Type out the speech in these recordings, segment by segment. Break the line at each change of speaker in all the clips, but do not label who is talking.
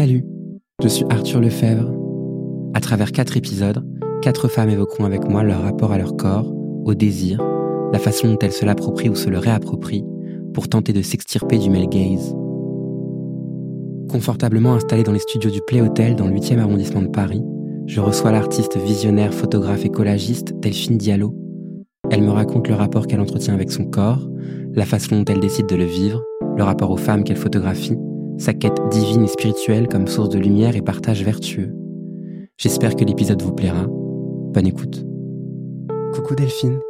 Salut, je suis Arthur Lefebvre. À travers quatre épisodes, quatre femmes évoqueront avec moi leur rapport à leur corps, au désir, la façon dont elles se l'approprient ou se le réapproprient pour tenter de s'extirper du male gaze. Confortablement installée dans les studios du Play Hotel dans le 8e arrondissement de Paris, je reçois l'artiste visionnaire, photographe et collagiste Delphine Diallo. Elle me raconte le rapport qu'elle entretient avec son corps, la façon dont elle décide de le vivre, le rapport aux femmes qu'elle photographie, sa quête divine et spirituelle comme source de lumière et partage vertueux. J'espère que l'épisode vous plaira. Bonne écoute. Coucou Delphine.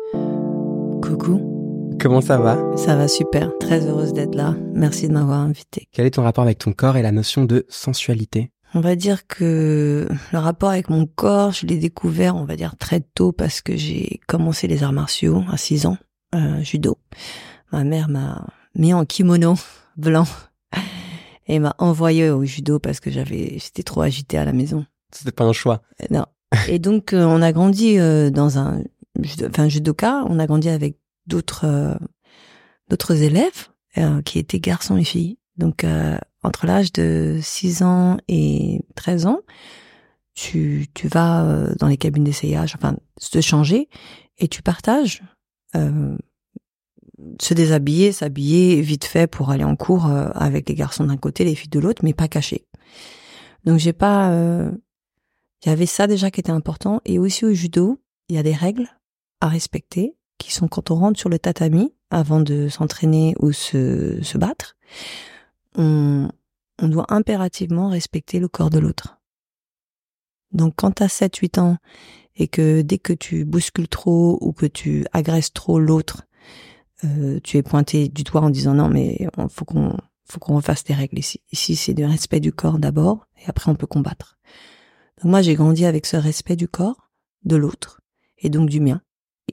Coucou.
Comment ça va?
Ça va super. Très heureuse d'être là. Merci de m'avoir invitée.
Quel est ton rapport avec ton corps et la notion de sensualité?
On va dire que le rapport avec mon corps, je l'ai découvert, on va dire, très tôt parce que j'ai commencé les arts martiaux à 6 ans, euh, judo. Ma mère m'a mis en kimono blanc et m'a envoyé au judo parce que j'avais, j'étais trop agitée à la maison.
C'était pas un choix.
Euh, non. Et donc, euh, on a grandi euh, dans un, enfin, judoka. On a grandi avec d'autres, euh, d'autres élèves qui étaient garçons et filles. Donc, entre l'âge de 6 ans et 13 ans, tu, tu vas dans les cabines d'essayage, enfin, te changer et tu partages se déshabiller, s'habiller vite fait pour aller en cours euh, avec les garçons d'un côté, les filles de l'autre, mais pas caché. Donc j'ai pas, euh, il y avait ça déjà qui était important. Et aussi au judo, il y a des règles à respecter qui sont quand on rentre sur le tatami avant de s'entraîner ou se, se battre, on, on doit impérativement respecter le corps de l'autre. Donc quand tu as 7-8 ans et que dès que tu bouscules trop ou que tu agresses trop l'autre, euh, tu es pointé du doigt en disant non mais faut qu'on faut qu'on refasse des règles ici. Ici c'est du respect du corps d'abord et après on peut combattre. Donc moi j'ai grandi avec ce respect du corps, de l'autre et donc du mien.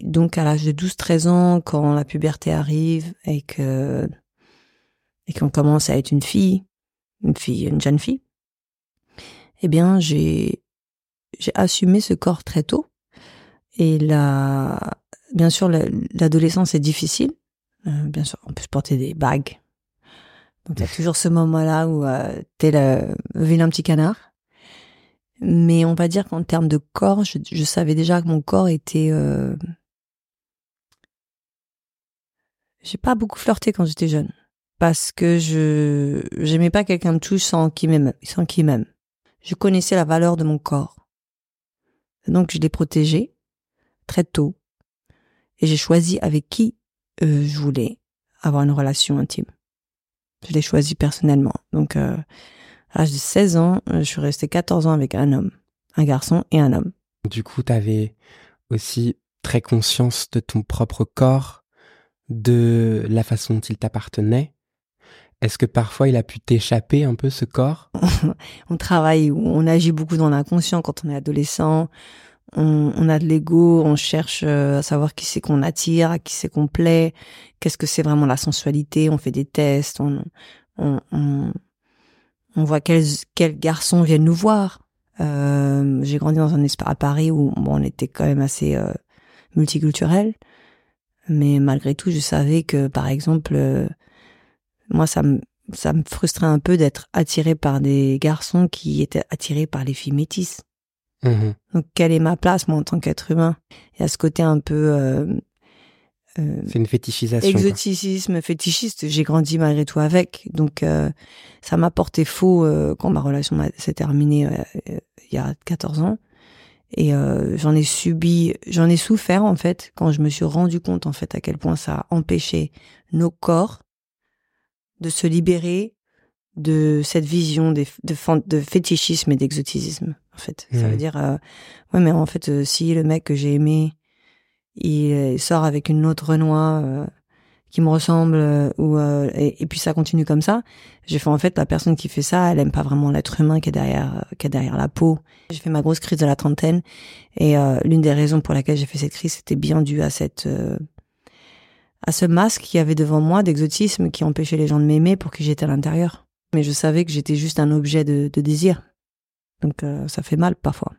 donc à l'âge de 12-13 ans quand la puberté arrive et que et qu'on commence à être une fille, une fille, une jeune fille, eh bien j'ai j'ai assumé ce corps très tôt et la bien sûr, l'adolescence est difficile. Euh, bien sûr, on peut se porter des bagues. Donc, il y a toujours ce moment-là où euh, t'es le vilain petit canard. Mais on va dire qu'en termes de corps, je, je, savais déjà que mon corps était... Euh... J'ai pas beaucoup flirté quand j'étais jeune. Parce que je j'aimais pas quelqu'un me touche sans qu'il m'aime. Sans qu'il m'aime. Je connaissais la valeur de mon corps. Donc, je l'ai protégé très tôt et j'ai choisi avec qui euh, je voulais avoir une relation intime. Je l'ai choisi personnellement. Donc, euh, à l'âge de 16 ans, euh, je suis restée 14 ans avec un homme, un garçon et un homme.
Du coup, tu avais aussi très conscience de ton propre corps, de la façon dont il t'appartenait. Est-ce que parfois il a pu t'échapper un peu ce corps?
On travaille, on agit beaucoup dans l'inconscient quand on est adolescent on, on a de l'ego, on cherche euh, à savoir qui c'est qu'on attire, à qui c'est qu'on plaît, qu'est-ce que c'est vraiment la sensualité, on fait des tests, on, on, on, voit quels, quels garçons viennent nous voir. Euh, j'ai grandi dans un espace à Paris où bon, on était quand même assez euh, multiculturel, mais malgré tout, je savais que, par exemple, euh, moi, ça me ça me frustrait un peu d'être attiré par des garçons qui étaient attirés par les filles métisses.
Mmh
Donc, quelle est ma place, moi, en tant qu'être humain? Il y a ce côté un peu... Euh,
euh, c'est une fétichisation.
Exoticisme, quoi. fétichiste. J'ai grandi malgré tout avec. Donc, euh, ça m'a porté faux quand ma relation s'est terminée il y a 14 ans. Et j'en ai subi, j'en ai souffert, en fait, quand je me suis rendu compte, en fait, à quel point ça a empêché nos corps de se libérer de cette vision de, de, de fétichisme et d'exotisme en fait. Ça veut
Mhm.
dire, euh, ouais, mais en fait, euh, si le mec que j'ai aimé, il, sort avec une autre Renoir euh, qui me ressemble, euh, ou euh, et, et puis ça continue comme ça, j'ai fait en fait la personne qui fait ça, elle aime pas vraiment l'être humain qui est derrière, qui est derrière la peau. J'ai fait ma grosse crise de la trentaine, et l'une des raisons pour laquelle j'ai fait cette crise, c'était bien dû à cette à ce masque qu'il y avait devant moi d'exotisme qui empêchait les gens de m'aimer pour qui j'étais à l'intérieur. Mais je savais que j'étais juste un objet de, de désir. Donc euh, ça fait mal parfois.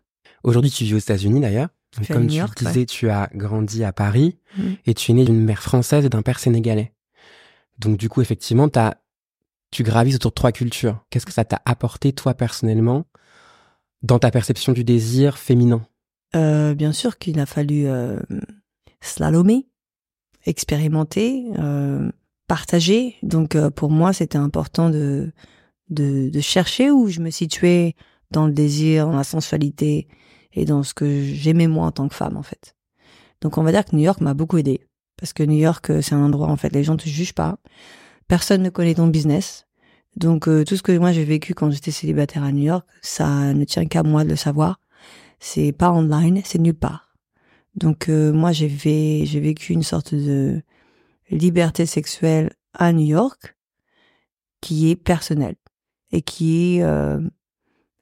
Aujourd'hui, tu vis aux États-Unis d'ailleurs. Comme tu
York,
disais,
ouais.
tu as grandi à Paris
Mhm.
et tu es né d'une mère française et d'un père sénégalais. Donc du coup, effectivement, tu as tu gravises autour de trois cultures. Qu'est-ce que ça t'a apporté, toi, personnellement, dans ta perception du désir féminin?
Euh, Bien sûr qu'il a fallu euh, slalomer, expérimenter, euh, partager. Donc, pour moi, c'était important de, de, de chercher où je me situais dans le désir, dans la sensualité et dans ce que j'aimais moi en tant que femme, en fait. Donc, on va dire que New York m'a beaucoup aidé. Parce que New York, c'est un endroit, en fait, les gens te jugent pas personne ne connaît ton business. Donc euh, tout ce que moi j'ai vécu quand j'étais célibataire à New York, ça ne tient qu'à moi de le savoir. C'est pas online, c'est nulle part. Donc euh, moi j'ai j'ai vécu une sorte de liberté sexuelle à New York qui est personnelle et qui euh,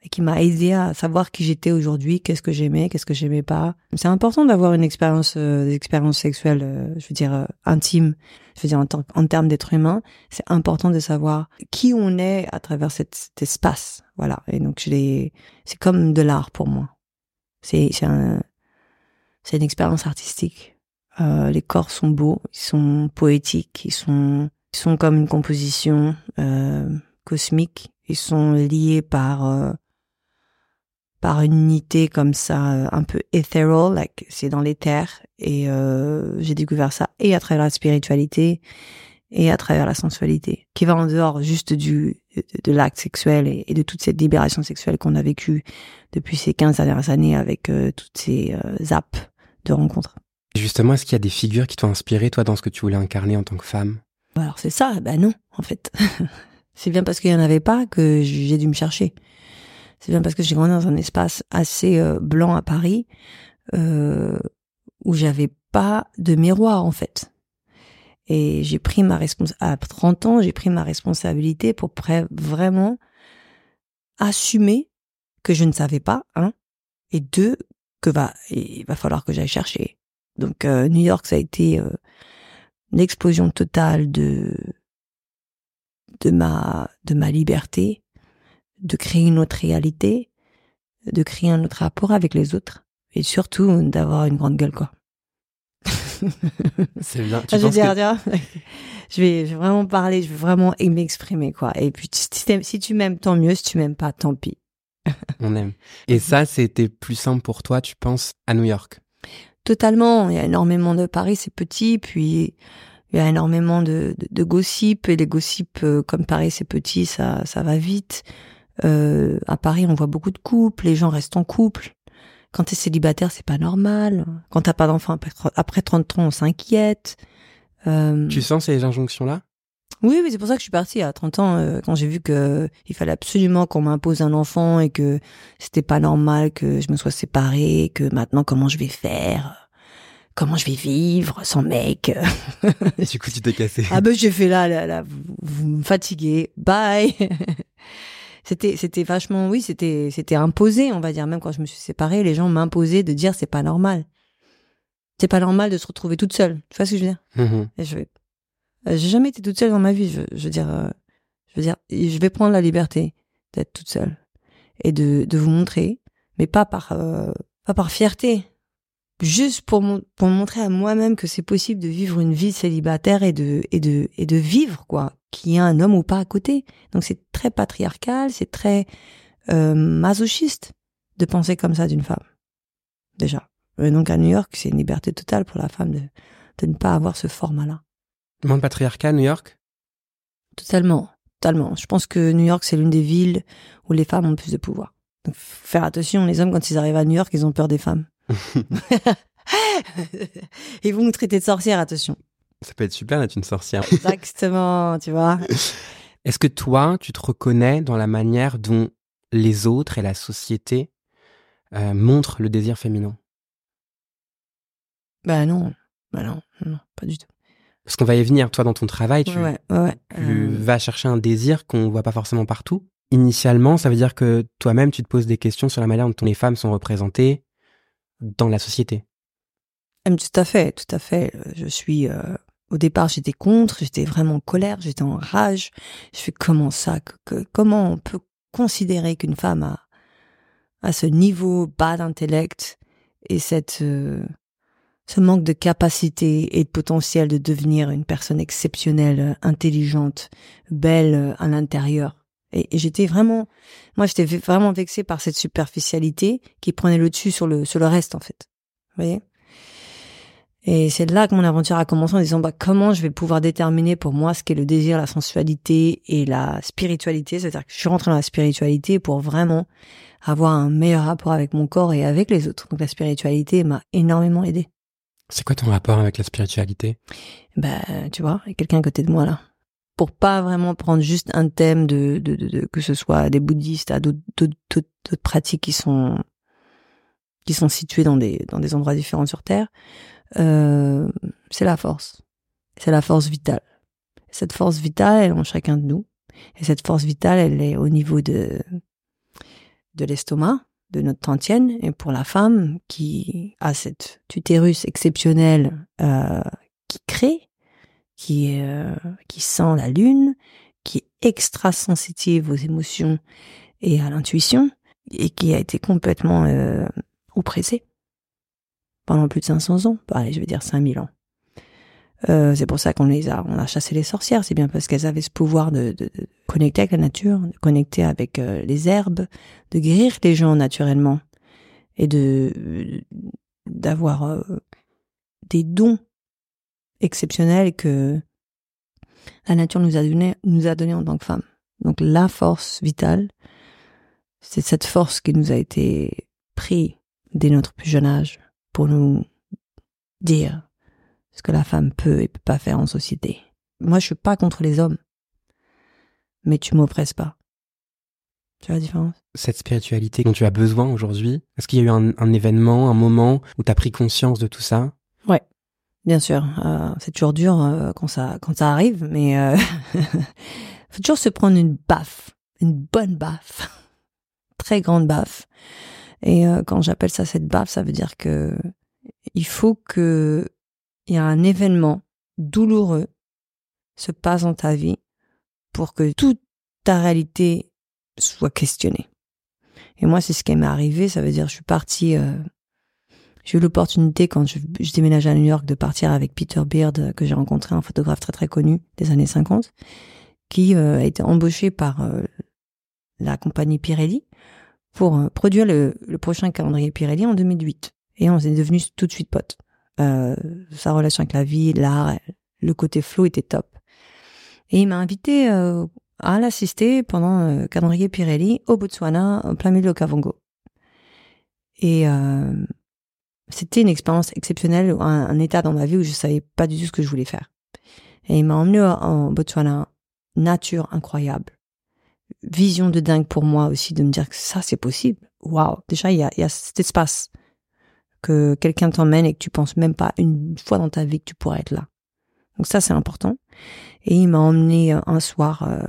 qui m'a aidé à savoir qui j'étais aujourd'hui, qu'est-ce que j'aimais, qu'est-ce que j'aimais pas. C'est important d'avoir une expérience, euh, expérience sexuelle, euh, je veux dire euh, intime, je veux dire en, en termes d'être humain. C'est important de savoir qui on est à travers cet, espace, voilà. Et donc je c'est comme de l'art pour moi. C'est c'est un, une expérience artistique. Euh, les corps sont beaux, ils sont poétiques, ils sont, ils sont comme une composition cosmique. Ils sont liés par par une unité comme ça, euh, un peu ethereal, like c'est dans l'éther. Et euh, j'ai découvert ça et à travers la spiritualité et à travers la sensualité, qui va en dehors juste du de, l'acte sexuel et, de toute cette libération sexuelle qu'on a vécue depuis ces 15 dernières années avec euh, toutes ces euh, apps de rencontres.
Justement, est-ce qu'il y a des figures qui t'ont inspiré, toi, dans ce que tu voulais incarner en tant que femme?
Alors c'est ça, ben non, en fait. c'est bien parce qu'il y en avait pas que j'ai dû me chercher. C'est bien parce que j'ai grandi dans un espace assez euh, blanc à Paris euh, où j'avais pas de miroir en fait. Et j'ai pris ma responsabilité à 30 ans, j'ai pris ma responsabilité pour vraiment assumer que je ne savais pas, hein, et deux que va il va falloir que j'aille chercher. Donc euh, New York ça a été euh, l'explosion totale de de ma de ma liberté de créer une autre réalité, de créer un autre rapport avec les autres et surtout d'avoir une grande gueule quoi.
C'est bien.
Tu je, je, vais, vraiment parler, je vais vraiment m'exprimer quoi. Et puis si, tu m'aimes tant mieux, si tu m'aimes pas tant pis.
On aime. Et ça, c'était plus simple pour toi, tu penses, à New York?
Totalement. Il y a énormément de Paris, c'est petit, puis il y a énormément de, de, de gossip et les gossips euh, comme Paris c'est petit, ça ça va vite. Euh, à Paris, on voit beaucoup de couples, les gens restent en couple. Quand t'es célibataire, c'est pas normal. Quand t'as pas d'enfant après 30 ans, on s'inquiète.
Euh... Tu sens ces injonctions-là?
Oui, oui, c'est pour ça que je suis partie à 30 ans euh, quand j'ai vu que il fallait absolument qu'on m'impose un enfant et que c'était pas normal que je me sois séparée, que maintenant comment je vais faire? Comment je vais vivre sans mec?
du coup, tu t'es cassé.
Ah ben, j'ai fait là, là, là, vous, vous me fatiguez. Bye. c'était c'était vachement oui c'était c'était imposé on va dire. Même quand je me suis séparée les gens m'imposaient de dire c'est pas normal. C'est pas normal de se retrouver toute seule. Tu vois ce que je veux dire? Mm-hmm. je vais euh, j'ai jamais été toute seule dans ma vie. Je, je veux dire euh, je veux dire je vais prendre la liberté d'être toute seule et de de vous montrer mais pas par euh, pas par fierté. Juste pour pour montrer à moi-même que c'est possible de vivre une vie célibataire et de et de et de vivre quoi qu'il y ait un homme ou pas à côté. Donc c'est très patriarcal, c'est très euh, masochiste de penser comme ça d'une femme. Déjà. Et donc à New York, c'est une liberté totale pour la femme de, de ne pas avoir ce format-là.
Moins patriarcal, New York?
Totalement, totalement. Je pense que New York, c'est l'une des villes où les femmes ont plus de pouvoir. Donc faire attention, les hommes, quand ils arrivent à New York, ils ont peur des femmes. ils vont nous traiter de sorcières, attention.
Ça peut être super d'être une sorcière.
Exactement, tu vois.
Est-ce que toi, tu te reconnais dans la manière dont les autres et la société euh, montrent le désir féminin?
Bah non, bah non, non, pas du tout.
Parce qu'on va y venir, toi, dans ton travail, tu,
ouais, ouais,
tu euh. vas chercher un désir qu'on voit pas forcément partout. Initialement, ça veut dire que toi-même, tu te poses des questions sur la manière dont les femmes sont représentées dans la société.
Tout à fait, tout à fait. Je suis euh, au départ, j'étais contre, j'étais vraiment en colère, j'étais en rage. Je fais comment ça que, Comment on peut considérer qu'une femme a, a ce niveau bas d'intellect et cette euh, ce manque de capacité et de potentiel de devenir une personne exceptionnelle, intelligente, belle à l'intérieur? Et, j'étais vraiment, moi, j'étais vraiment vexée par cette superficialité qui prenait le dessus sur le, sur le reste, en fait. Vous voyez? Et c'est là que mon aventure a commencé en disant, bah, comment je vais pouvoir déterminer pour moi ce qu'est le désir, la sensualité et la spiritualité. C'est-à-dire que je suis rentrée dans la spiritualité pour vraiment avoir un meilleur rapport avec mon corps et avec les autres. Donc la spiritualité m'a énormément aidée.
C'est quoi ton rapport avec la spiritualité?
Bah, tu vois, il y a quelqu'un à côté de moi là. Pour pas vraiment prendre juste un thème de, de, de, que ce soit des bouddhistes à d'autres pratiques qui sont qui sont situées dans des dans des endroits différents sur terre, euh, c'est la force. C'est la force vitale. Cette force vitale, elle est en chacun de nous. Et cette force vitale, elle est au niveau de de l'estomac, de notre tantienne et pour la femme qui a cette utérus exceptionnel euh, qui crée, qui euh, qui sent la lune, qui est extra sensitive aux émotions et à l'intuition et qui a été complètement euh, oppressée pendant plus de 500 ans, allez, je vais dire 5000 ans. Euh, c'est pour ça qu'on les a, on a chassé les sorcières. C'est bien parce qu'elles avaient ce pouvoir de, de, de, connecter avec la nature, de connecter avec euh, les herbes, de guérir les gens naturellement et de d'avoir euh, des dons exceptionnels que la nature nous a donné, nous a donné en tant que femmes. Donc la force vitale, c'est cette force qui nous a été prise dès notre plus jeune âge pour nous dire ce que la femme peut et peut pas faire en société. Moi, je suis pas contre les hommes, mais tu m'oppresses pas. Tu vois la différence?
Cette spiritualité dont tu as besoin aujourd'hui, est-ce qu'il y a eu un, événement, un moment où tu as pris conscience de tout ça?
Ouais, bien sûr. Euh, c'est toujours dur euh, quand ça quand ça arrive, mais euh, faut toujours se prendre une baffe, une bonne baffe, très grande baffe. Et euh, quand j'appelle ça cette baffe, ça veut dire que il faut que il y a un événement douloureux se passe dans ta vie pour que toute ta réalité soit questionnée. Et moi, c'est ce qui m'est arrivé. Ça veut dire, je suis partie. Euh, j'ai eu l'opportunité quand je, je déménageais à New York de partir avec Peter Beard que j'ai rencontré, un photographe très très connu des années 50, qui euh, a été embauché par la compagnie Pirelli pour produire le, le prochain calendrier Pirelli en 2008. Et on est devenus tout de suite potes. Euh, sa relation avec la vie, l'art, le côté flow était top. Et il m'a invité euh, à l'assister pendant euh, calendrier Pirelli au Botswana, en plein milieu de Kavango. Et euh, c'était une expérience exceptionnelle, un, un, état dans ma vie où je savais pas du tout ce que je voulais faire. Et il m'a emmené en Botswana, nature incroyable, vision de dingue pour moi aussi de me dire que ça c'est possible. Waouh, déjà il y a, y a cet espace que quelqu'un t'emmène et que tu penses même pas une fois dans ta vie que tu pourrais être là. Donc ça, c'est important. Et il m'a emmené euh, un soir euh,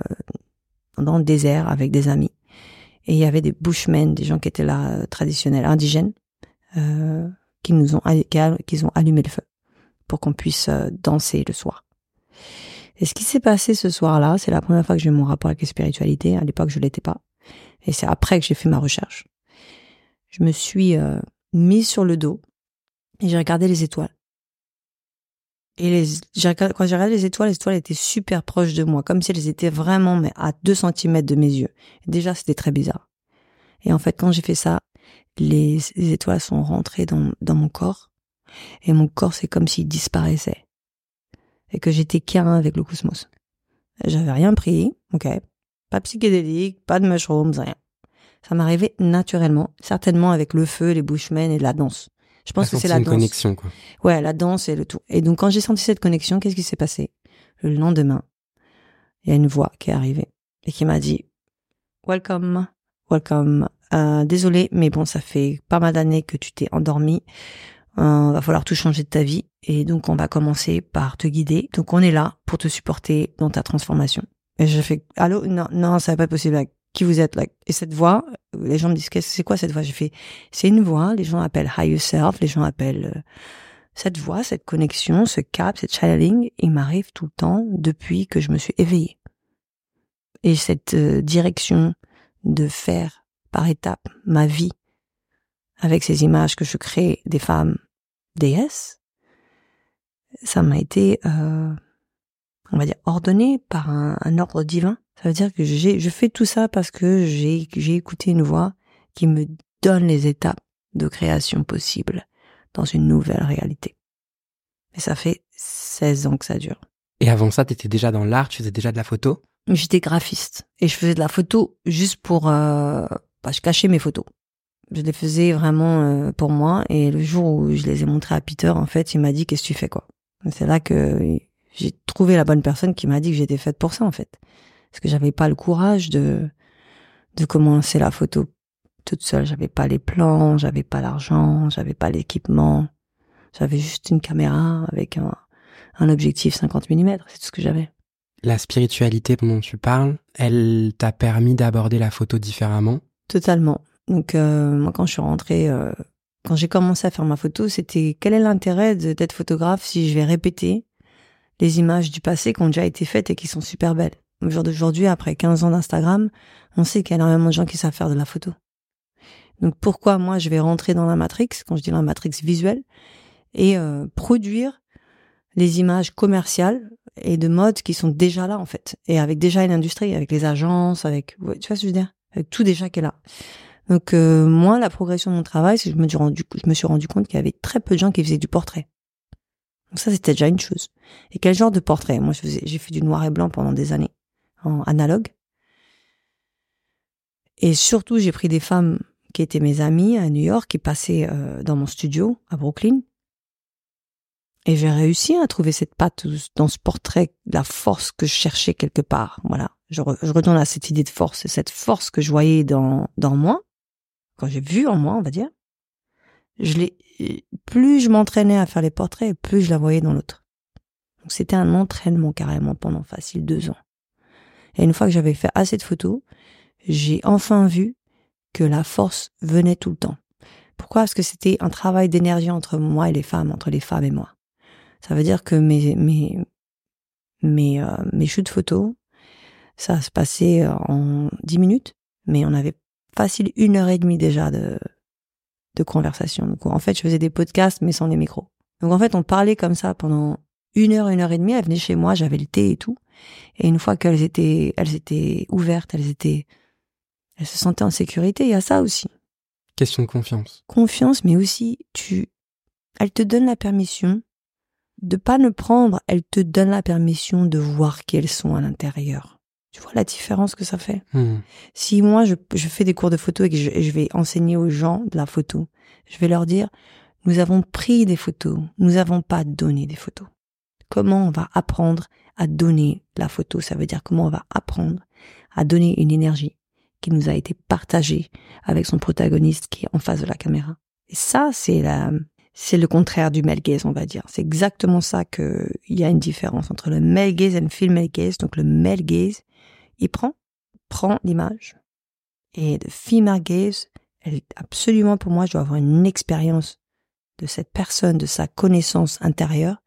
dans le désert avec des amis. Et il y avait des bushmen, des gens qui étaient là, euh, traditionnels, indigènes, euh, qui nous ont, qui ont allumé le feu pour qu'on puisse danser le soir. Et ce qui s'est passé ce soir-là, c'est la première fois que j'ai eu mon rapport avec la spiritualité. À l'époque, je l'étais pas. Et c'est après que j'ai fait ma recherche. Je me suis mise sur le dos et j'ai regardé les étoiles. Et les, quand j'ai regardé les étoiles, les étoiles étaient super proches de moi, comme si elles étaient vraiment à deux centimètres de mes yeux. déjà, c'était très bizarre. Et en fait, quand j'ai fait ça, les, étoiles sont rentrées dans, dans mon corps. Et mon corps, c'est comme s'il disparaissait. Et que j'étais qu'un avec le cosmos. J'avais rien pris, ok. Pas psychédélique, pas de mushrooms, rien. Ça m'arrivait naturellement, certainement avec le feu, les bushmen et la danse.
Je pense que c'est la une connexion, quoi.
Ouais, la danse et le tout. Et donc, quand j'ai senti cette connexion, qu'est-ce qui s'est passé? Le lendemain, il y a une voix qui est arrivée et qui m'a dit, welcome, welcome. Euh, désolé, mais bon, ça fait pas mal d'années que tu t'es endormi. Euh, va falloir tout changer de ta vie. Et donc, on va commencer par te guider. Donc, on est là pour te supporter dans ta transformation. Et je fais, allô? Non, non, ça va pas possible qui vous êtes? Là. Et cette voix, les gens me disent, c'est quoi cette voix? J'ai fait, c'est une voix, les gens appellent higher self, les gens appellent euh, cette voix, cette connexion, ce cap, cette channeling, il m'arrive tout le temps depuis que je me suis éveillée. Et cette euh, direction de faire par étapes ma vie avec ces images que je crée des femmes déesses, ça m'a été, euh, on va dire, ordonné par un, un, ordre divin. Ça veut dire que j'ai, je fais tout ça parce que j'ai, j'ai écouté une voix qui me donne les étapes de création possibles dans une nouvelle réalité. Et ça fait 16 ans que ça dure.
Et avant ça, tu étais déjà dans l'art, tu faisais déjà de la photo?
J'étais graphiste et je faisais de la photo juste pour... Euh, bah, je cachais mes photos. Je les faisais vraiment euh, pour moi et le jour où je les ai montrées à Peter, en fait, il m'a dit qu'est-ce que tu fais quoi? C'est là que j'ai trouvé la bonne personne qui m'a dit que j'étais faite pour ça en fait. Parce que j'avais pas le courage de de commencer la photo toute seule, j'avais pas les plans, j'avais pas l'argent, j'avais pas l'équipement. J'avais juste une caméra avec un, un objectif 50 mm, c'est tout ce que j'avais.
La spiritualité dont tu parles, elle t'a permis d'aborder la photo différemment?
Totalement. Donc euh, moi quand je suis rentrée, euh, quand j'ai commencé à faire ma photo, c'était quel est l'intérêt d'être photographe si je vais répéter les images du passé qui ont déjà été faites et qui sont super belles? Au jour d'aujourd'hui, après 15 ans d'Instagram, on sait qu'il y a énormément de gens qui savent faire de la photo. Donc pourquoi moi je vais rentrer dans la matrix, quand je dis la matrix visuelle, et euh, produire les images commerciales et de mode qui sont déjà là en fait, et avec déjà une industrie, avec les agences, avec tu vois ce que je veux dire, avec tout déjà qui est là. Donc euh, moi, la progression de mon travail, c'est que je me suis rendu, compte qu'il y avait très peu de gens qui faisaient du portrait. Donc ça, c'était déjà une chose. Et quel genre de portrait? Moi, j'ai fait du noir et blanc pendant des années, en analogue. Et surtout, j'ai pris des femmes qui étaient mes amies à New York, qui passaient euh, dans mon studio à Brooklyn. Et j'ai réussi à trouver cette patte dans ce portrait, la force que je cherchais quelque part. Voilà. Je, je retourne à cette idée de force, cette force que je voyais dans, dans moi, quand j'ai vu en moi, on va dire. Je l'ai, plus je m'entraînais à faire les portraits, plus je la voyais dans l'autre. Donc c'était un entraînement carrément pendant facile deux ans. Et une fois que j'avais fait assez de photos, j'ai enfin vu que la force venait tout le temps. Pourquoi? Parce que c'était un travail d'énergie entre moi et les femmes, entre les femmes et moi. Ça veut dire que mes mes mes euh, mes shoots photos, ça se passait en dix minutes, mais on avait facile une heure et demie déjà de de conversation. Donc en fait, je faisais des podcasts mais sans les micros. Donc en fait, on parlait comme ça pendant une heure, une heure et demie. Elles venaient chez moi, j'avais le thé et tout. Et une fois qu'elles étaient, elles étaient ouvertes, elles étaient, elles se sentaient en sécurité. Il y a ça aussi.
Question de confiance.
Confiance, mais aussi tu, elle te donne la permission de pas ne prendre. Elle te donne la permission de voir qui elles sont à l'intérieur. Tu vois la différence que ça fait?
Hmm.
Si moi, je, je, fais des cours de photo et que je, je, vais enseigner aux gens de la photo, je vais leur dire, nous avons pris des photos, nous n'avons pas donné des photos. Comment on va apprendre à donner la photo? Ça veut dire comment on va apprendre à donner une énergie qui nous a été partagée avec son protagoniste qui est en face de la caméra. Et ça, c'est la, c'est le contraire du male gaze, on va dire. C'est exactement ça que il y a une différence entre le male gaze et le female gaze. Donc le male gaze, il prend, prend l'image. Et de female gaze, elle est absolument pour moi, je dois avoir une expérience de cette personne, de sa connaissance intérieure,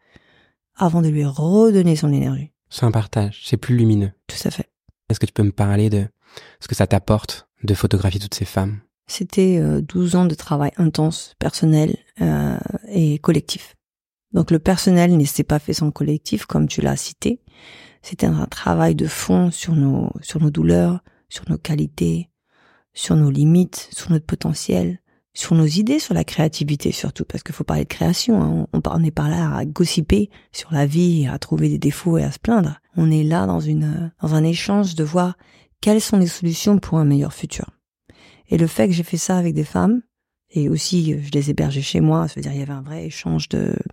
avant de lui redonner son énergie.
C'est un partage, c'est plus lumineux.
Tout à fait.
Est-ce que tu peux me parler de ce que ça t'apporte de photographier toutes ces femmes?
C'était euh, 12 ans de travail intense, personnel euh, et collectif. Donc le personnel ne s'est pas fait sans collectif, comme tu l'as cité. C'était un travail de fond sur nos, sur nos douleurs, sur nos qualités, sur nos limites, sur notre potentiel, sur nos idées, sur la créativité surtout, parce qu'il faut parler de création. Hein. On, on est par là à gossiper sur la vie, à trouver des défauts et à se plaindre. On est là dans une, dans un échange de voir quelles sont les solutions pour un meilleur futur. Et le fait que j'ai fait ça avec des femmes, et aussi je les hébergeais chez moi, ça veut dire il y avait un vrai échange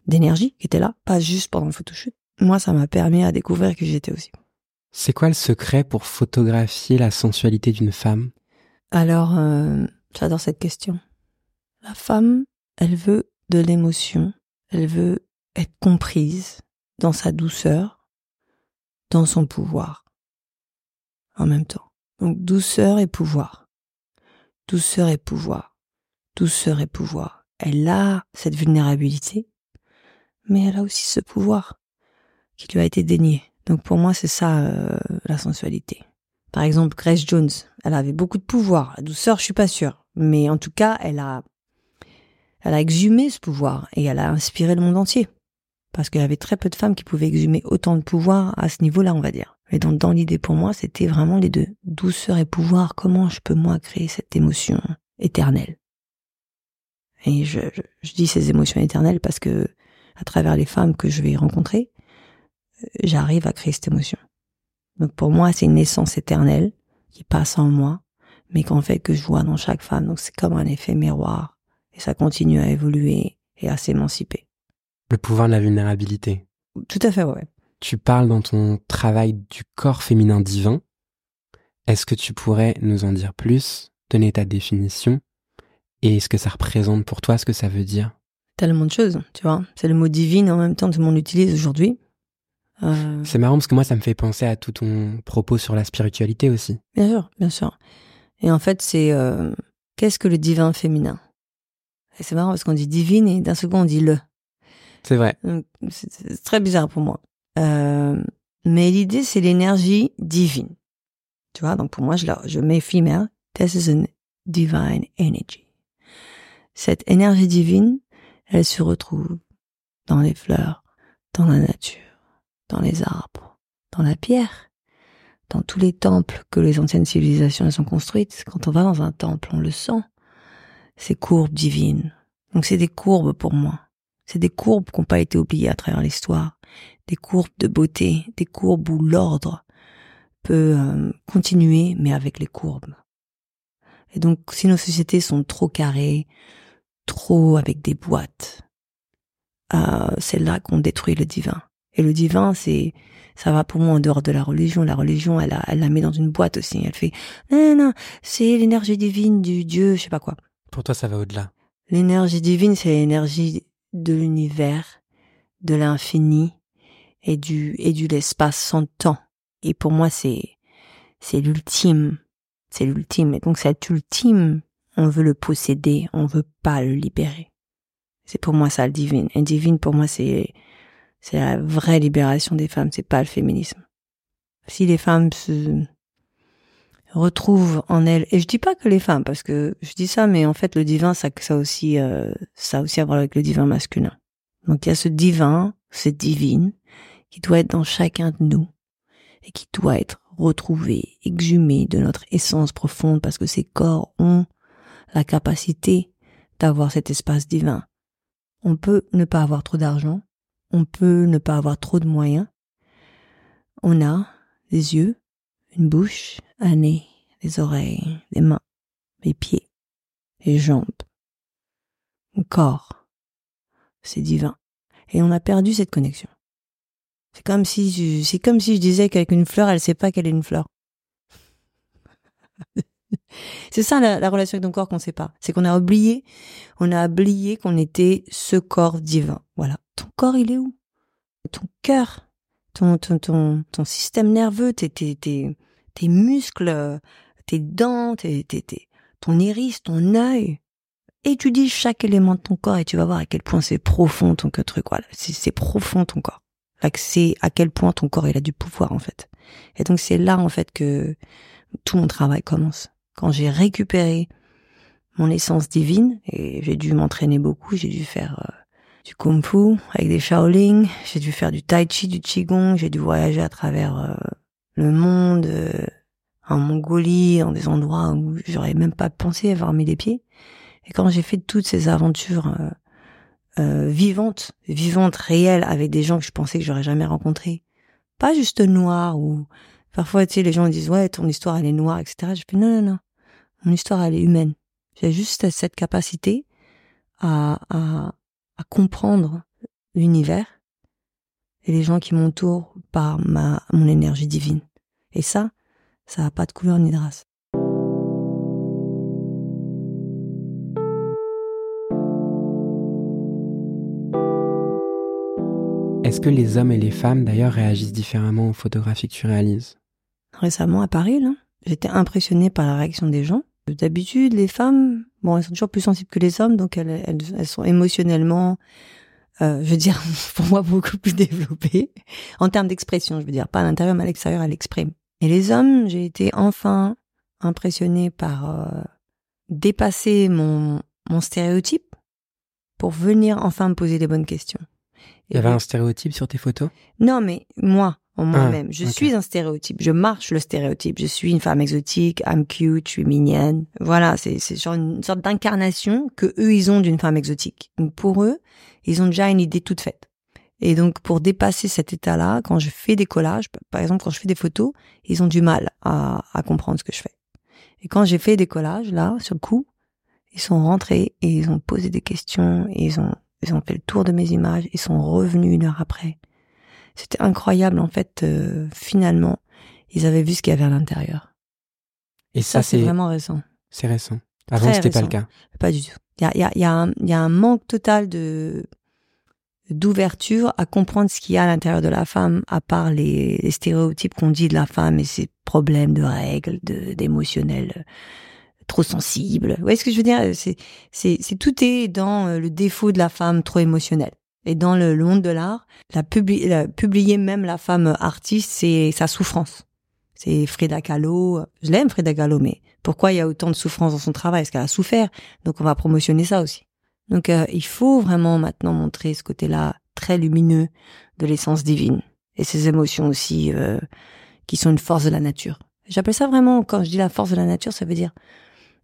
d'énergie qui était là, pas juste pendant le photoshoot moi, ça m'a permis à découvrir que j'étais aussi.
C'est quoi le secret pour photographier la sensualité d'une femme?
Alors, euh, j'adore cette question. La femme, elle veut de l'émotion, elle veut être comprise dans sa douceur, dans son pouvoir, en même temps. Donc douceur et pouvoir. Douceur et pouvoir. Douceur et pouvoir. Elle a cette vulnérabilité, mais elle a aussi ce pouvoir qui lui a été dénié. Donc pour moi, c'est ça euh, la sensualité. Par exemple, Grace Jones, elle avait beaucoup de pouvoir. La douceur, je suis pas sûre, mais en tout cas, elle a, elle a exhumé ce pouvoir et elle a inspiré le monde entier parce qu'il y avait très peu de femmes qui pouvaient exhumer autant de pouvoir à ce niveau-là, on va dire. Et donc, dans l'idée pour moi, c'était vraiment les deux. Douceur et pouvoir, comment je peux moi créer cette émotion éternelle? Et je, je, dis ces émotions éternelles parce que, à travers les femmes que je vais rencontrer, j'arrive à créer cette émotion. Donc pour moi, c'est une essence éternelle qui passe en moi, mais qu'en fait que je vois dans chaque femme. Donc c'est comme un effet miroir et ça continue à évoluer et à s'émanciper.
Le pouvoir de la vulnérabilité.
Tout à fait, ouais.
Tu parles dans ton travail du corps féminin divin. Est-ce que tu pourrais nous en dire plus, donner ta définition et ce que ça représente pour toi, ce que ça veut dire?
Tellement de choses, tu vois. C'est le mot divine en même temps tout le monde l'utilise aujourd'hui.
Euh, C'est marrant parce que moi, ça me fait penser à tout ton propos sur la spiritualité aussi.
Bien sûr, bien sûr. Et en fait, c'est euh, qu'est-ce que le divin féminin? Et c'est marrant parce qu'on dit divine et d'un second on dit le.
C'est vrai.
C'est très bizarre pour moi. Euh, mais l'idée, c'est l'énergie divine. Tu vois, donc pour moi, je, je mets female. This is a divine energy. Cette énergie divine, elle se retrouve dans les fleurs, dans la nature dans les arbres, dans la pierre, dans tous les temples que les anciennes civilisations ont construites. Quand on va dans un temple, on le sent. Ces courbes divines. Donc c'est des courbes pour moi. C'est des courbes qui n'ont pas été oubliées à travers l'histoire. Des courbes de beauté, des courbes où l'ordre peut euh, continuer, mais avec les courbes. Et donc, si nos sociétés sont trop carrées, trop avec des boîtes, euh, c'est là qu'on détruit le divin. Et le divin, c'est, ça va pour moi en dehors de la religion. La religion, elle, elle la met dans une boîte aussi. Elle fait, non, non, c'est l'énergie divine du Dieu, je sais pas quoi.
Pour toi, ça va au-delà.
L'énergie divine, c'est l'énergie de l'univers, de l'infini et du, et du l'espace sans temps. Et pour moi, c'est, c'est l'ultime. C'est l'ultime. Et donc, cet ultime, on veut le posséder, on veut pas le libérer. C'est pour moi ça le divine. Et divine, pour moi, c'est, c'est la vraie libération des femmes, c'est pas le féminisme. Si les femmes se retrouvent en elles, et je dis pas que les femmes, parce que je dis ça, mais en fait le divin, ça, ça aussi, euh, ça a aussi à voir avec le divin masculin. Donc il y a ce divin, cette divine, qui doit être dans chacun de nous et qui doit être retrouvé, exhumé de notre essence profonde, parce que ces corps ont la capacité d'avoir cet espace divin. On peut ne pas avoir trop d'argent, on peut ne pas avoir trop de moyens. On a des yeux, une bouche, un nez, des oreilles, des mains, des pieds, des jambes, un corps. C'est divin. Et on a perdu cette connexion. C'est comme si c'est comme si je disais qu'avec une fleur, elle sait pas qu'elle est une fleur. c'est ça la, la, relation avec ton corps qu'on sait pas. C'est qu'on a oublié, on a oublié qu'on était ce corps divin. Voilà ton corps, il est où? Ton cœur, ton, ton, ton, ton système nerveux, tes, tes, tes, tes muscles, tes dents, tes, tes, ton iris, ton œil. Étudie chaque élément de ton corps et tu vas voir à quel point c'est profond ton truc. Voilà, c'est profond ton corps. C'est à quel point ton corps il a du pouvoir en fait. Et donc c'est là en fait que tout mon travail commence. Quand j'ai récupéré mon essence divine et j'ai dû m'entraîner beaucoup, j'ai dû faire euh, du kung fu avec des Shaolin, j'ai dû faire du tai chi, du qigong, j'ai dû voyager à travers euh, le monde, euh, en Mongolie, dans des endroits où j'aurais même pas pensé avoir mis les pieds. Et quand j'ai fait toutes ces aventures vivantes, vivantes, réelles, avec des gens que je pensais que j'aurais jamais rencontrés, pas juste noirs ou parfois tu sais les gens disent ouais ton histoire elle est noire etc. Je fais non non non, mon histoire elle est humaine. J'ai juste cette capacité à, à, à comprendre l'univers et les gens qui m'entourent par ma, mon énergie divine. Et ça, ça n'a pas de couleur ni de race.
Est-ce que les hommes et les femmes d'ailleurs réagissent différemment aux photographies que tu réalises?
Récemment à Paris, j'étais impressionnée par la réaction des gens. D'habitude, les femmes, bon, elles sont toujours plus sensibles que les hommes, donc elles, elles, sont émotionnellement, euh, je veux dire, pour moi, beaucoup plus développées en termes d'expression. Je veux dire, pas à l'intérieur, mais à l'extérieur, elles l'expriment. Et les hommes, j'ai été enfin impressionnée par euh, dépasser mon, mon stéréotype pour venir enfin me poser les bonnes questions.
Il y avait un stéréotype sur tes photos?
Non, mais moi, en moi-même, je suis un stéréotype. Je marche le stéréotype. Je suis une femme exotique, I'm cute, je suis mignonne. Voilà, c'est c'est genre une sorte d'incarnation que eux ils ont d'une femme exotique. Donc pour eux, ils ont déjà une idée toute faite. Et donc pour dépasser cet état-là, quand je fais des collages, par exemple quand je fais des photos, ils ont du mal à, à comprendre ce que je fais. Et quand j'ai fait des collages là, sur le coup, ils sont rentrés et ils ont posé des questions, et ils ont ils ont fait le tour de mes images, ils sont revenus une heure après. C'était incroyable en fait. euh, finalement, ils avaient vu ce qu'il y avait à l'intérieur.
Et
Ça,
ça,
c'est vraiment récent.
c'est récent. Avant, c'était pas le cas.
Pas du tout. Il y a, y, a, y, a un- il y a un manque total de d'ouverture à comprendre ce qu'il y a à l'intérieur de la femme, à part les, les stéréotypes qu'on dit de la femme et ses problèmes de règles, d'émotionnel euh, trop sensible. Vous voyez ce que je veux dire? C'est c'est c'est tout est dans euh, le défaut de la femme trop émotionnelle. Et dans le, monde de l'art, la, publi la- publier même la femme artiste, c'est sa souffrance. C'est Frida Kahlo. Je l'aime Frida Kahlo, mais pourquoi il y a autant de souffrance dans son travail? Parce qu'elle a souffert? Donc on va promotionner ça aussi. Donc euh, il faut vraiment maintenant montrer ce côté-là très lumineux de l'essence divine et ces émotions aussi euh, qui sont une force de la nature. J'appelle ça vraiment quand je dis la force de la nature, ça veut dire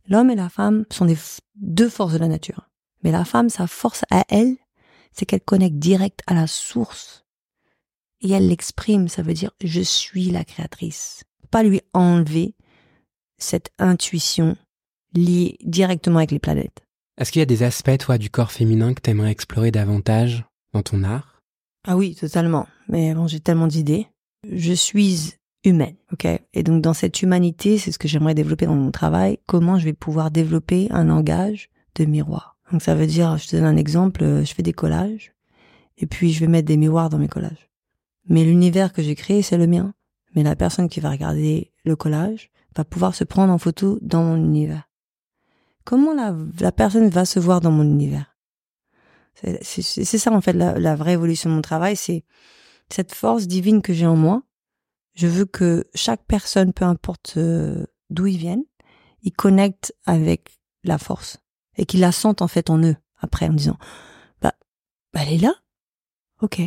l'homme et la femme sont des deux forces de la nature. Mais la femme, sa force à elle, c'est qu'elle connecte direct à la source et elle l'exprime. Ça veut dire je suis la créatrice. Pas lui enlever cette intuition liée directement avec les planètes.
Est-ce qu'il y a des aspects, toi, du corps féminin que t'aimerais explorer davantage dans ton art?
Ah oui, totalement. Mais bon, j'ai tellement d'idées. Je suis humaine, ok? Et donc dans cette humanité, c'est ce que j'aimerais développer dans mon travail. Comment je vais pouvoir développer un langage de miroir? Donc ça veut dire, je te donne un exemple, euh, je fais des collages et puis je vais mettre des miroirs dans mes collages. Mais l'univers que j'ai créé, c'est le mien. Mais la personne qui va regarder le collage va pouvoir se prendre en photo dans mon univers. Comment la, personne va se voir dans mon univers? C'est ça en fait la, la vraie évolution de mon travail, c'est cette force divine que j'ai en moi. Je veux que chaque personne, peu importe euh, d'où ils viennent, ils connectent avec la force et qu'ils la sentent en fait en eux après en disant bah, bah elle est là, ok.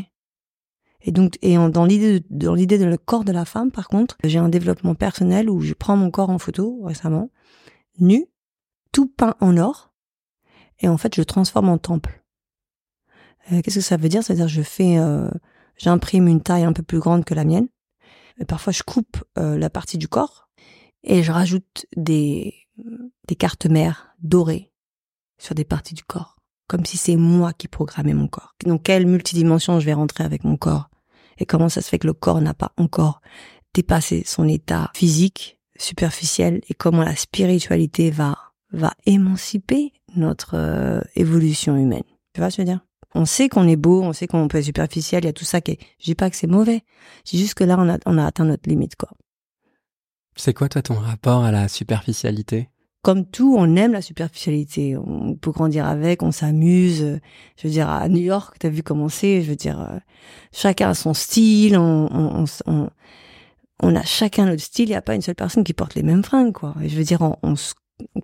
Et donc et en- dans l'idée dans l'idée de le corps de la femme par contre, j'ai un développement personnel où je prends mon corps en photo récemment, nu, tout peint en or, et en fait je le transforme en temple. Euh, Qu'est-ce que ça veut dire? Ça veut dire que je fais, euh, j'imprime une taille un peu plus grande que la mienne. Et parfois, je coupe euh, la partie du corps et je rajoute des des cartes mères dorées sur des parties du corps, comme si c'est moi qui programmais mon corps. Donc, quelle multidimension je vais rentrer avec mon corps et comment ça se fait que le corps n'a pas encore dépassé son état physique superficiel et comment la spiritualité va va émanciper notre euh, évolution humaine. Tu vois ce que je veux dire? On sait qu'on est beau, on sait qu'on peut être superficiel, il y a tout ça qui est... Je dis pas que c'est mauvais. C'est juste que là, on a, on a atteint notre limite, quoi.
C'est quoi, toi, ton rapport à la superficialité?
Comme tout, on aime la superficialité. On peut grandir avec, on s'amuse. Je veux dire, à New York, t'as vu comment c'est. Je veux dire, euh, chacun a son style. On, on, on, on, a chacun notre style. Il n'y a pas une seule personne qui porte les mêmes fringues, quoi. Et je veux dire, on, on se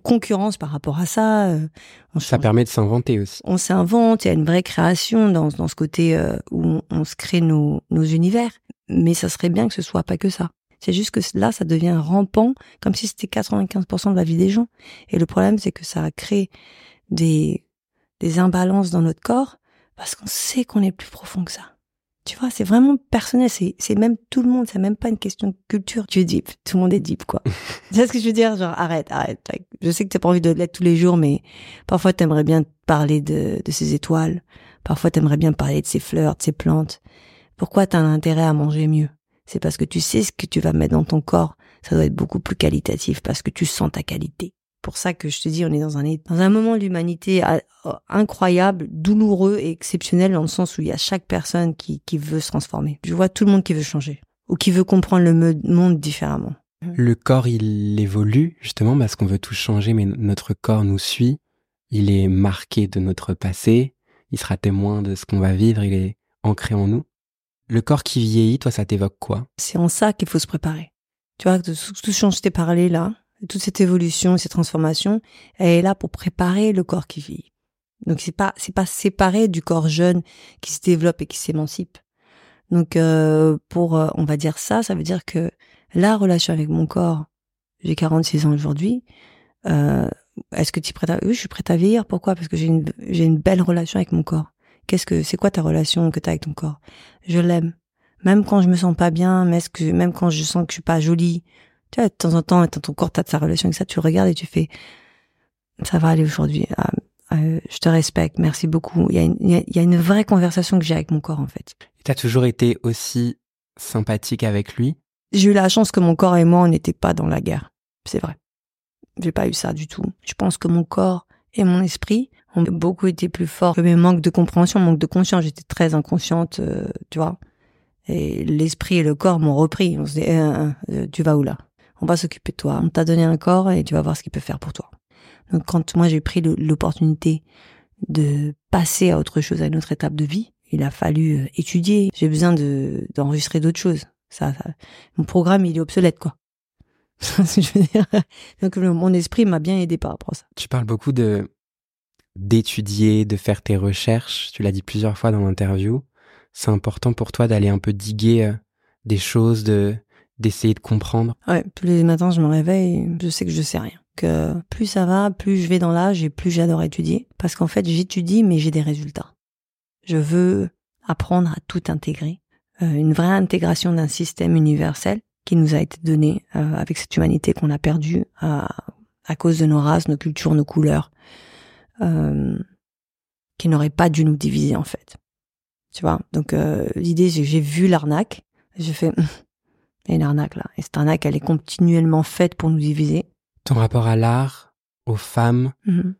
concurrence par rapport à ça. euh, on
Ça
change-
permet de s'inventer aussi.
on s'invente, il y a une vraie création dans, dans ce côté euh, où on, on se crée nos, nos univers. Mais ça serait bien que ce soit pas que ça. C'est juste que là, ça devient rampant, comme si c'était 95% de la vie des gens. Et le problème, c'est que ça crée des, des imbalances dans notre corps parce qu'on sait qu'on est plus profond que ça. Tu vois, c'est vraiment personnel. C'est, c'est même tout le monde. C'est même pas une question de culture. Tu es deep. Tout le monde est deep, quoi. tu sais ce que je veux dire? Genre, arrête, arrête. Je sais que t'as pas envie de l'être tous les jours, mais parfois t'aimerais bien parler de, de ces étoiles. Parfois t'aimerais bien parler de ces fleurs, de ces plantes. Pourquoi t'as un intérêt à manger mieux? C'est parce que tu sais ce que tu vas mettre dans ton corps. Ça doit être beaucoup plus qualitatif parce que tu sens ta qualité. Pour ça que je te dis, on est dans un, dans un moment de l'humanité oh, incroyable, douloureux et exceptionnel dans le sens où il y a chaque personne qui, qui veut se transformer. Je vois tout le monde qui veut changer ou qui veut comprendre le monde différemment.
Le corps, il évolue justement parce qu'on veut tout changer, mais notre corps nous suit. Il est marqué de notre passé. Il sera témoin de ce qu'on va vivre. Il est ancré en nous. Le corps qui vieillit, toi, ça t'évoque quoi?
C'est en ça qu'il faut se préparer. Tu vois, tout ce dont je t'ai parlé là, toute cette évolution, cette transformation, elle est là pour préparer le corps qui vit. Donc c'est pas c'est pas séparé du corps jeune qui se développe et qui s'émancipe. Donc euh, pour euh, on va dire ça, ça veut dire que la relation avec mon corps, j'ai 46 ans aujourd'hui. Euh, est-ce que tu es prête à Oui, je suis prête à vieillir? Pourquoi? Parce que j'ai une j'ai une belle relation avec mon corps. Qu'est-ce que c'est quoi ta relation que tu as avec ton corps? Je l'aime. Même quand je me sens pas bien, même, que, même quand je sens que je suis pas jolie, tu vois, de temps en temps, dans ton corps, t'as ta relation avec ça, tu le regardes et tu fais, ça va aller aujourd'hui. Ah, euh, je te respecte, merci beaucoup. Il y, a une, il y a une vraie conversation que j'ai avec mon corps en fait.
Tu as toujours été aussi sympathique avec lui?
J'ai eu la chance que mon corps et moi, on n'était pas dans la guerre. C'est vrai. J'ai pas eu ça du tout. Je pense que mon corps et mon esprit ont beaucoup été plus forts que mes manques de compréhension, manque de conscience. J'étais très inconsciente, euh, tu vois. Et l'esprit et le corps m'ont repris. On se dit, euh, euh, tu vas où là? On va s'occuper de toi. On t'a donné un corps et tu vas voir ce qu'il peut faire pour toi. Donc quand moi j'ai pris l'opportunité de passer à autre chose, à une autre étape de vie, il a fallu euh, étudier. J'ai besoin de d'enregistrer d'autres choses. Ça, mon programme il est obsolète quoi. je veux dire? Donc mon esprit m'a bien aidé par rapport à ça.
Tu parles beaucoup de d'étudier, de faire tes recherches. Tu l'as dit plusieurs fois dans l'interview. C'est important pour toi d'aller un peu diguer euh, des choses, de d'essayer de comprendre.
Ouais, tous les matins je me réveille, je sais que je sais rien que plus ça va, plus je vais dans l'âge et plus j'adore étudier. Parce qu'en fait, j'étudie, mais j'ai des résultats. Je veux apprendre à tout intégrer. Euh, une vraie intégration d'un système universel qui nous a été donné euh, avec cette humanité qu'on a perdue à, à, cause de nos races, nos cultures, nos couleurs, euh, qui n'aurait pas dû nous diviser en fait. Tu vois? Donc euh, l'idée, j'ai vu l'arnaque, j'ai fait, il y a une arnaque là. Et cette arnaque, elle est continuellement faite pour nous diviser.
Ton rapport à l'art, aux femmes,
Mhm.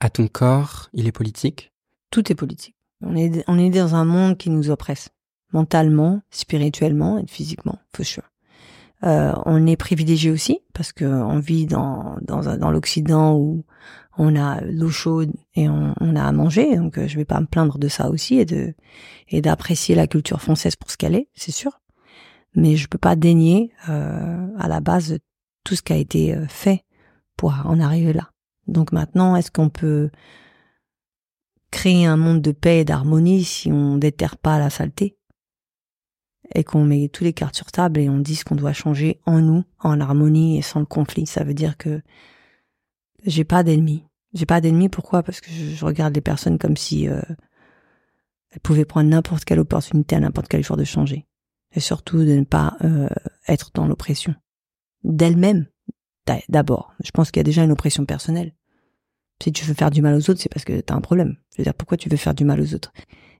à ton corps, il est politique?
Tout est politique. On est, on est dans un monde qui nous oppresse. Mentalement, spirituellement et physiquement, for sure. Euh, on est privilégié aussi parce que on vit dans dans, un- dans l'Occident où on a l'eau chaude et on, a à manger, donc euh, je vais pas me plaindre de ça aussi et de et d'apprécier la culture française pour ce qu'elle est, c'est sûr. Mais je peux pas dénier euh, à la base tout ce qui a été euh, fait pour en arriver là. Donc maintenant, est-ce qu'on peut créer un monde de paix et d'harmonie si on déterre pas la saleté et qu'on met tous les cartes sur table et on dit ce qu'on doit changer en nous, en harmonie et sans le conflit? Ça veut dire que j'ai pas d'ennemis. J'ai pas d'ennemis. Pourquoi? Parce que je, regarde les personnes comme si euh, elles pouvaient prendre n'importe quelle opportunité à n'importe quel jour de changer. Et surtout de ne pas euh, être dans l'oppression d'elles-mêmes. d'a- D'abord, je pense qu'il y a déjà une oppression personnelle. Si tu veux faire du mal aux autres, c'est parce que t'as un problème. Je veux dire, pourquoi tu veux faire du mal aux autres?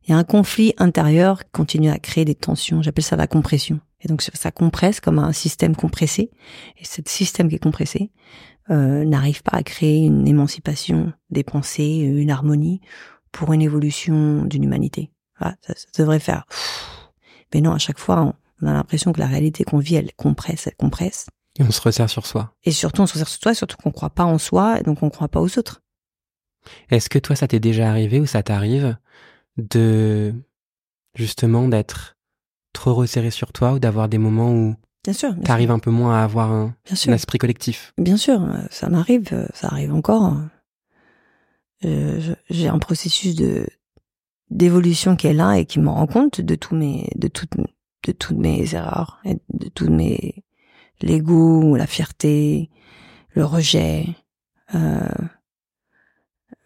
Il y a un conflit intérieur qui continue à créer des tensions. J'appelle ça la compression. Et donc ça compresse comme un système compressé. Et ce système qui est compressé euh, n'arrive pas à créer une émancipation des pensées, une harmonie pour une évolution d'une humanité. Voilà, ça, ça devrait faire. Mais non, à chaque fois, on a l'impression que la réalité qu'on vit, elle compresse, elle compresse.
Et on se resserre sur soi.
Et surtout, on se resserre sur soi, surtout qu'on croit pas en soi, et donc on croit pas aux autres.
Est-ce que toi, ça t'est déjà arrivé ou ça t'arrive de justement d'être trop resserré sur toi ou d'avoir des moments où
Bien sûr. bien
t'arrives un peu moins à avoir un,
sûr. Bien sûr.
un esprit collectif
Bien sûr, ça m'arrive, ça arrive encore. Euh, je- J'ai un processus de d'évolution qui est là et qui me rend compte de tous mes de toutes de toutes mes erreurs et de tous mes l'ego, la fierté, le rejet, euh,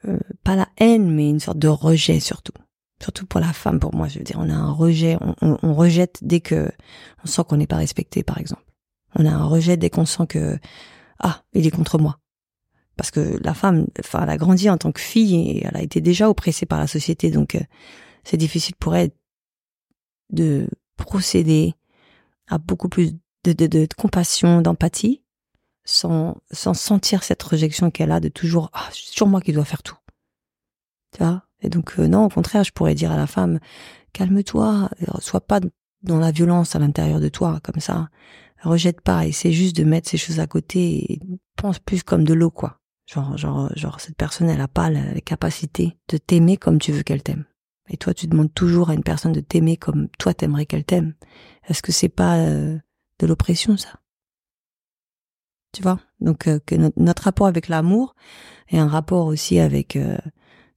euh, pas la haine, mais une sorte de rejet surtout. Surtout pour la femme, pour moi, je veux dire, on a un rejet, on, on- on rejette dès que on sent qu'on n'est pas respecté, par exemple. On a un rejet dès qu'on sent que ah, il est contre moi. Parce que la femme, enfin, elle a grandi en tant que fille et elle a été déjà oppressée par la société, donc euh, c'est difficile pour elle de procéder à beaucoup plus de, de, de compassion, d'empathie, sans, sans sentir cette rejection qu'elle a de toujours, ah, c'est toujours moi qui dois faire tout. Tu vois? Et donc, euh, non, au contraire, je pourrais dire à la femme, calme-toi, euh, sois pas dans la violence à l'intérieur de toi, comme ça. Rejette pas, essaie juste de mettre ces choses à côté et pense plus comme de l'eau, quoi. Genre, genre, genre, cette personne, elle a pas la, capacité de t'aimer comme tu veux qu'elle t'aime. Et toi, tu demandes toujours à une personne de t'aimer comme toi t'aimerais qu'elle t'aime. Est-ce que c'est pas euh, de l'oppression, ça? Tu vois? Donc, euh, que notre rapport avec l'amour est un rapport aussi avec euh,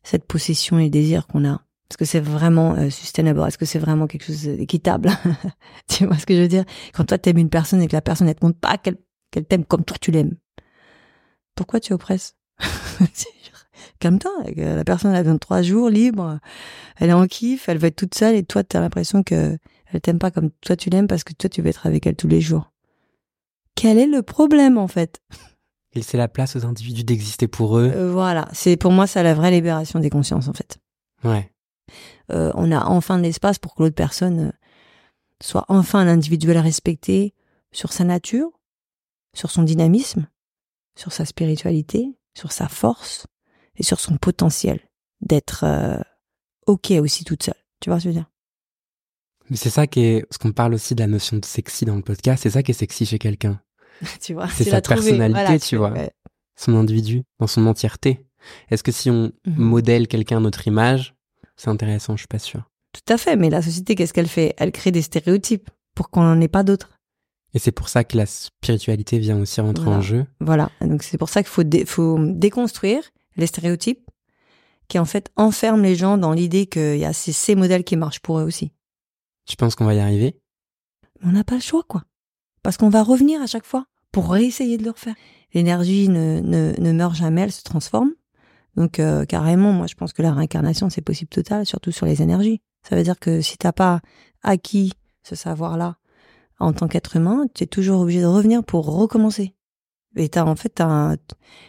cette possession et le désir qu'on a. Est-ce que c'est vraiment euh, sustainable? Est-ce que c'est vraiment quelque chose d'équitable? Tu vois ce que je veux dire? Quand toi t'aimes une personne et que la personne ne te montre pas qu'elle t'aime comme toi tu l'aimes, pourquoi tu oppresses? Calme-toi, la personne elle a besoin de trois jours libre, elle est en kiff, elle veut être toute seule et toi tu as l'impression que elle t'aime pas comme toi tu l'aimes parce que toi tu veux être avec elle tous les jours. Quel est le problème en fait?
Et c'est la place aux individus d'exister pour eux.
Euh, voilà, c'est pour moi ça la vraie libération des consciences en fait.
Ouais.
Euh, on a enfin de l'espace pour que l'autre personne euh, soit enfin un individuel respecté sur sa nature, sur son dynamisme, sur sa spiritualité, sur sa force et sur son potentiel d'être ok aussi toute seule. Tu vois ce que je veux dire?
Mais c'est ça qui est, ce qu'on parle aussi de la notion de sexy dans le podcast, c'est ça qui est sexy chez quelqu'un.
tu vois,
c'est sa personnalité, tu vois, son individu dans son entièreté. Est-ce que si on mhm. modèle quelqu'un à notre image, c'est intéressant, je suis pas sûre.
Tout à fait, mais la société, qu'est-ce qu'elle fait? Elle crée des stéréotypes pour qu'on n'en ait pas d'autres.
Et c'est pour ça que la spiritualité vient aussi rentrer
en
jeu.
Voilà, donc c'est pour ça qu'il faut, faut déconstruire les stéréotypes qui en fait enferment les gens dans l'idée qu'il y a ces, ces modèles qui marchent pour eux aussi.
Tu penses qu'on va y arriver?
On n'a pas le choix, quoi. Parce qu'on va revenir à chaque fois pour réessayer de le refaire. L'énergie ne, ne, ne meurt jamais, elle se transforme. Donc euh, carrément, moi je pense que la réincarnation c'est possible total, surtout sur les énergies. Ça veut dire que si t'as pas acquis ce savoir-là en tant qu'être humain, tu es toujours obligé de revenir pour recommencer. Et t'as en fait,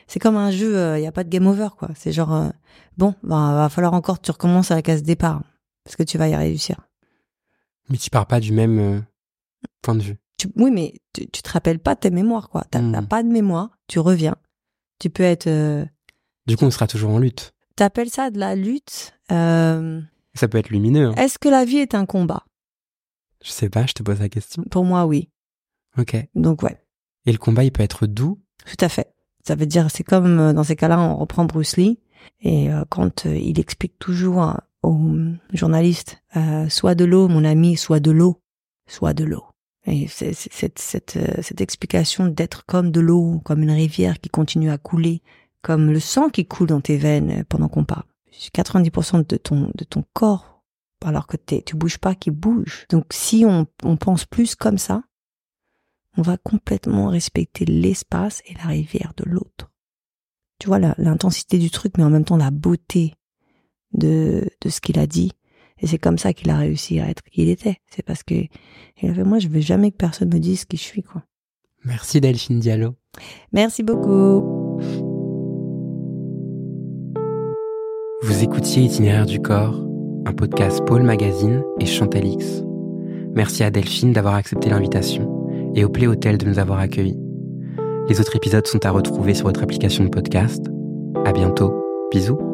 c'est comme un jeu, il euh, y a pas de game over quoi. C'est genre euh, bon, bah, va falloir encore que tu recommences à la case départ parce que tu vas y réussir.
Mais tu pars pas du même point de vue
oui, mais tu, tu, te rappelles pas tes mémoires, quoi. T'as hmm. pas de mémoire, tu reviens. Tu peux être. Euh,
du coup, on sera toujours en lutte.
T'appelles ça de la lutte euh,
Ça peut être lumineux. Hein.
Est-ce que la vie est un combat?
Je sais pas, je te pose la question.
Pour moi, oui.
Ok.
Donc, ouais.
Et le combat, il peut être doux?
Tout à fait. Ça veut dire, c'est comme euh, dans ces cas-là, on reprend Bruce Lee, et quand il explique toujours aux journalistes, soit de l'eau, mon ami, soit de l'eau, soit de l'eau. Et cette, cette, euh, cette explication d'être comme de l'eau, comme une rivière qui continue à couler, comme le sang qui coule dans tes veines pendant qu'on parle. 90% de ton, de ton corps, alors que tu bouges pas, qui bouge. Donc si on, on pense plus comme ça, on va complètement respecter l'espace et la rivière de l'autre. Tu vois l'intensité du truc, mais en même temps la beauté de, de ce qu'il a dit et c'est comme ça qu'il a réussi à être qui il était. C'est parce que il avait moi, je veux jamais que personne me dise qui je suis, quoi.
Merci Delphine Diallo.
Merci beaucoup.
Vous écoutiez Itinéraire du corps, un podcast Paul Magazine et Chantalix. Merci à Delphine d'avoir accepté l'invitation et au Play Hotel de nous avoir accueillis. Les autres épisodes sont à retrouver sur votre application de podcast. À bientôt. Bisous.